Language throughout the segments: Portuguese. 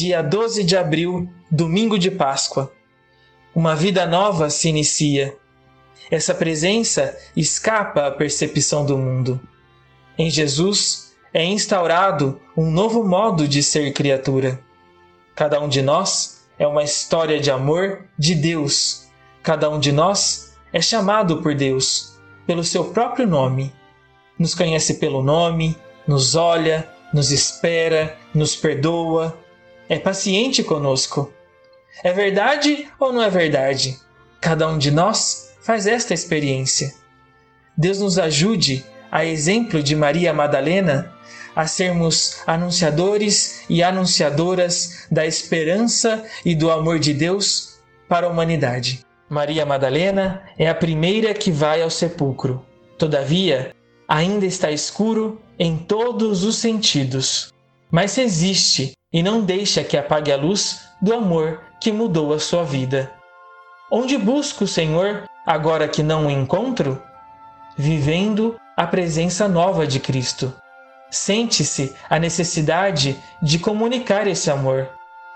dia 12 de abril, domingo de Páscoa. Uma vida nova se inicia. Essa presença escapa à percepção do mundo. Em Jesus é instaurado um novo modo de ser criatura. Cada um de nós é uma história de amor de Deus. Cada um de nós é chamado por Deus, pelo seu próprio nome. Nos conhece pelo nome, nos olha, nos espera, nos perdoa, é paciente conosco. É verdade ou não é verdade? Cada um de nós faz esta experiência. Deus nos ajude, a exemplo de Maria Madalena, a sermos anunciadores e anunciadoras da esperança e do amor de Deus para a humanidade. Maria Madalena é a primeira que vai ao sepulcro. Todavia, ainda está escuro em todos os sentidos, mas resiste e não deixa que apague a luz do amor que mudou a sua vida. Onde busco o Senhor agora que não o encontro? Vivendo a presença nova de Cristo. Sente-se a necessidade de comunicar esse amor,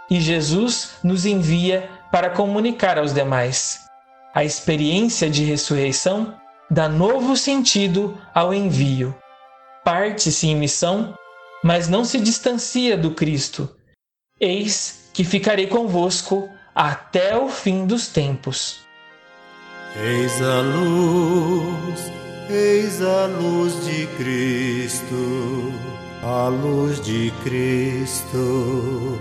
e Jesus nos envia para comunicar aos demais. A experiência de ressurreição dá novo sentido ao envio. Parte-se em missão, mas não se distancia do Cristo. Eis que ficarei convosco até o fim dos tempos. Eis a luz, eis a luz de Cristo, a luz de Cristo.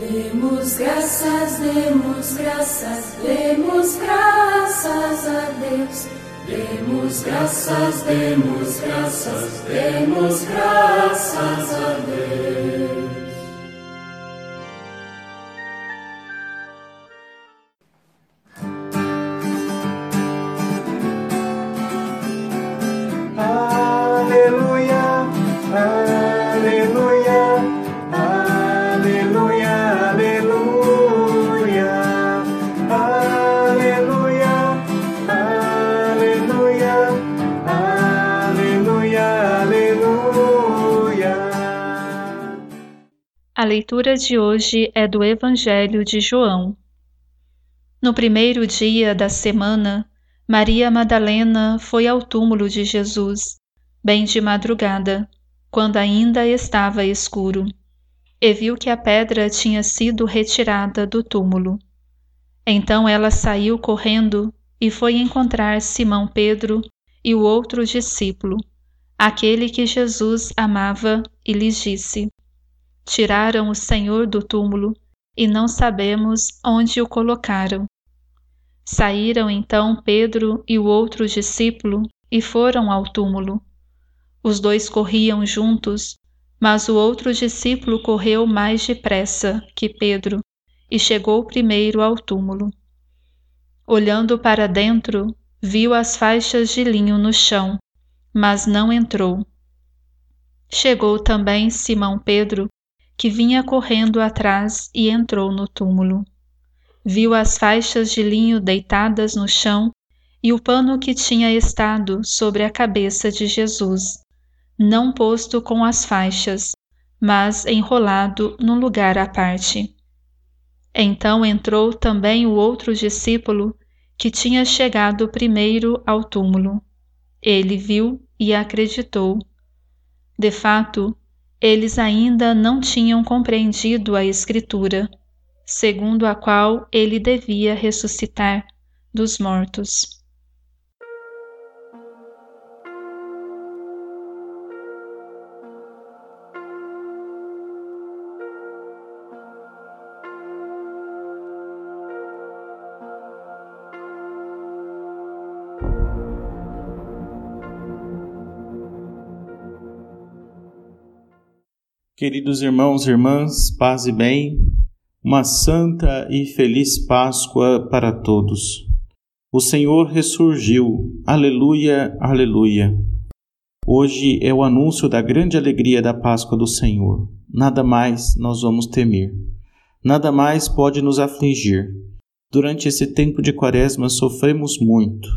Demos graças, demos graças, demos graças a Deus. Demos graças, demos graças, demos graças a Deus. A leitura de hoje é do Evangelho de João. No primeiro dia da semana, Maria Madalena foi ao túmulo de Jesus, bem de madrugada, quando ainda estava escuro, e viu que a pedra tinha sido retirada do túmulo. Então ela saiu correndo e foi encontrar Simão Pedro e o outro discípulo, aquele que Jesus amava, e lhes disse: Tiraram o Senhor do túmulo e não sabemos onde o colocaram. Saíram então Pedro e o outro discípulo e foram ao túmulo. Os dois corriam juntos, mas o outro discípulo correu mais depressa que Pedro e chegou primeiro ao túmulo. Olhando para dentro, viu as faixas de linho no chão, mas não entrou. Chegou também Simão Pedro que vinha correndo atrás e entrou no túmulo. Viu as faixas de linho deitadas no chão e o pano que tinha estado sobre a cabeça de Jesus, não posto com as faixas, mas enrolado num lugar à parte. Então entrou também o outro discípulo que tinha chegado primeiro ao túmulo. Ele viu e acreditou. De fato, eles ainda não tinham compreendido a Escritura, segundo a qual ele devia ressuscitar dos mortos. Queridos irmãos e irmãs, paz e bem, uma santa e feliz Páscoa para todos. O Senhor ressurgiu, aleluia, aleluia. Hoje é o anúncio da grande alegria da Páscoa do Senhor. Nada mais nós vamos temer, nada mais pode nos afligir. Durante esse tempo de quaresma sofremos muito.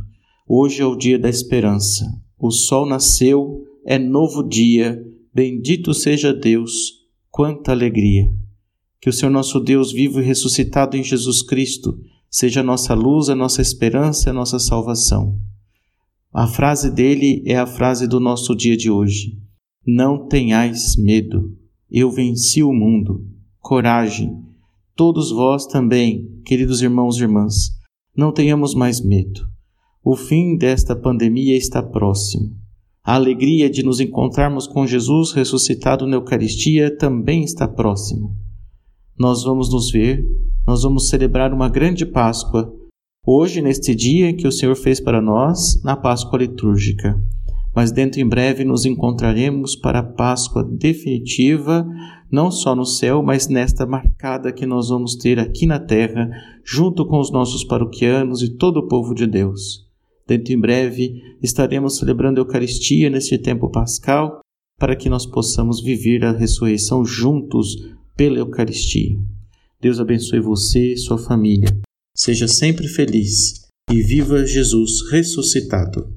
Hoje é o dia da esperança. O sol nasceu, é novo dia Bendito seja Deus, quanta alegria! Que o Senhor nosso Deus, vivo e ressuscitado em Jesus Cristo, seja a nossa luz, a nossa esperança, a nossa salvação. A frase dele é a frase do nosso dia de hoje. Não tenhais medo, eu venci o mundo. Coragem. Todos vós também, queridos irmãos e irmãs, não tenhamos mais medo. O fim desta pandemia está próximo. A alegria de nos encontrarmos com Jesus ressuscitado na Eucaristia também está próximo nós vamos nos ver, nós vamos celebrar uma grande Páscoa, hoje, neste dia que o Senhor fez para nós, na Páscoa litúrgica. Mas dentro em breve nos encontraremos para a Páscoa definitiva, não só no céu, mas nesta marcada que nós vamos ter aqui na terra, junto com os nossos paroquianos e todo o povo de Deus. Dentro em breve estaremos celebrando a Eucaristia neste tempo pascal, para que nós possamos viver a ressurreição juntos pela Eucaristia. Deus abençoe você e sua família. Seja sempre feliz e viva Jesus ressuscitado.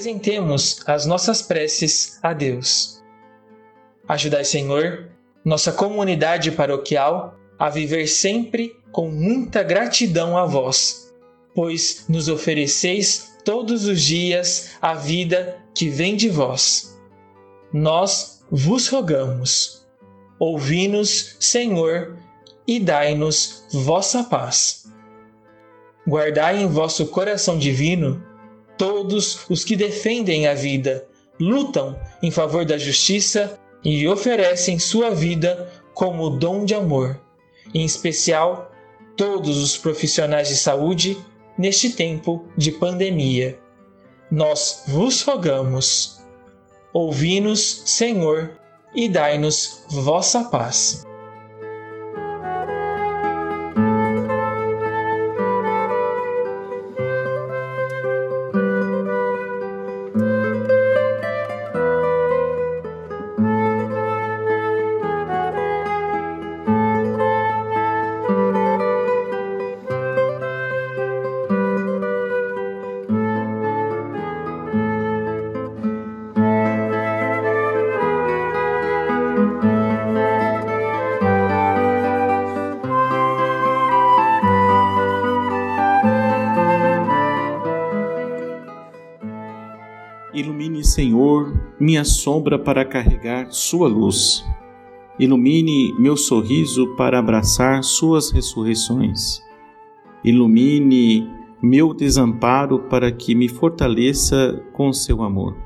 Apresentemos as nossas preces a Deus. Ajudai, Senhor, nossa comunidade paroquial a viver sempre com muita gratidão a vós, pois nos ofereceis todos os dias a vida que vem de vós. Nós vos rogamos. Ouvi-nos, Senhor, e dai-nos vossa paz. Guardai em vosso coração divino todos os que defendem a vida, lutam em favor da justiça e oferecem sua vida como dom de amor, em especial todos os profissionais de saúde neste tempo de pandemia. Nós vos rogamos. Ouvi-nos, Senhor, e dai-nos vossa paz. Minha sombra para carregar Sua luz. Ilumine meu sorriso para abraçar Suas ressurreições. Ilumine meu desamparo para que me fortaleça com seu amor.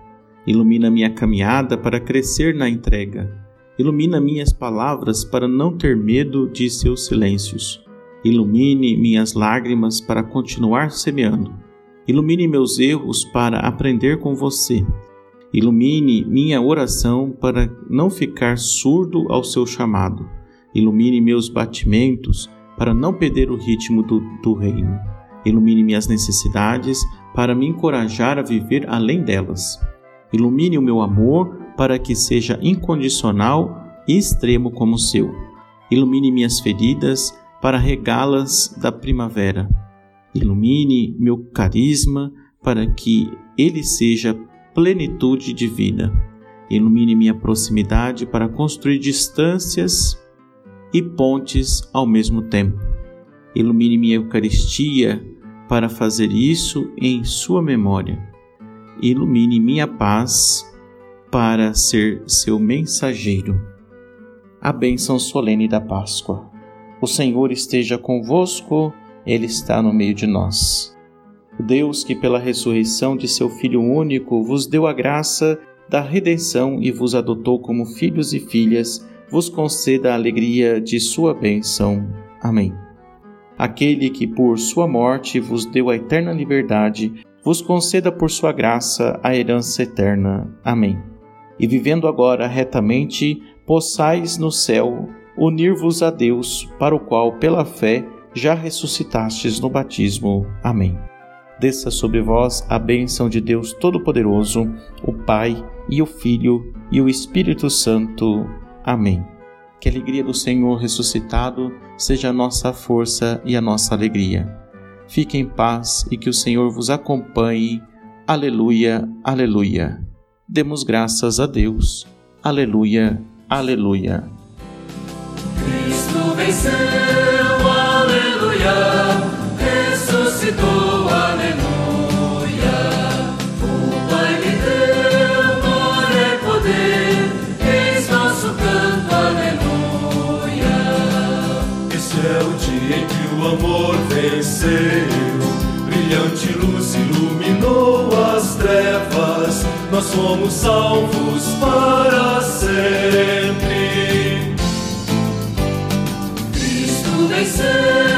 Ilumina minha caminhada para crescer na entrega. Ilumina minhas palavras para não ter medo de seus silêncios. Ilumine minhas lágrimas para continuar semeando. Ilumine meus erros para aprender com você. Ilumine minha oração para não ficar surdo ao seu chamado. Ilumine meus batimentos para não perder o ritmo do, do reino. Ilumine minhas necessidades para me encorajar a viver além delas. Ilumine o meu amor para que seja incondicional e extremo como o seu. Ilumine minhas feridas para regá-las da primavera. Ilumine meu carisma para que ele seja plenitude de vida. Ilumine minha proximidade para construir distâncias e pontes ao mesmo tempo. Ilumine minha Eucaristia para fazer isso em Sua memória. Ilumine minha paz para ser seu mensageiro. A bênção solene da Páscoa. O Senhor esteja convosco, Ele está no meio de nós. Deus que pela ressurreição de seu Filho único vos deu a graça da redenção e vos adotou como filhos e filhas, vos conceda a alegria de sua bênção. Amém. aquele que por sua morte vos deu a eterna liberdade, vos conceda por sua graça a herança eterna. Amém. E vivendo agora retamente, possais no céu unir-vos a Deus, para o qual, pela fé, já ressuscitastes no batismo. Amém. Desça sobre vós a bênção de Deus Todo-Poderoso, o Pai e o Filho e o Espírito Santo. Amém. Que a alegria do Senhor ressuscitado seja a nossa força e a nossa alegria. Fique em paz e que o Senhor vos acompanhe. Aleluia, aleluia. Demos graças a Deus. Aleluia, aleluia. Cristo venceu, salvos para sempre. Cristo venceu.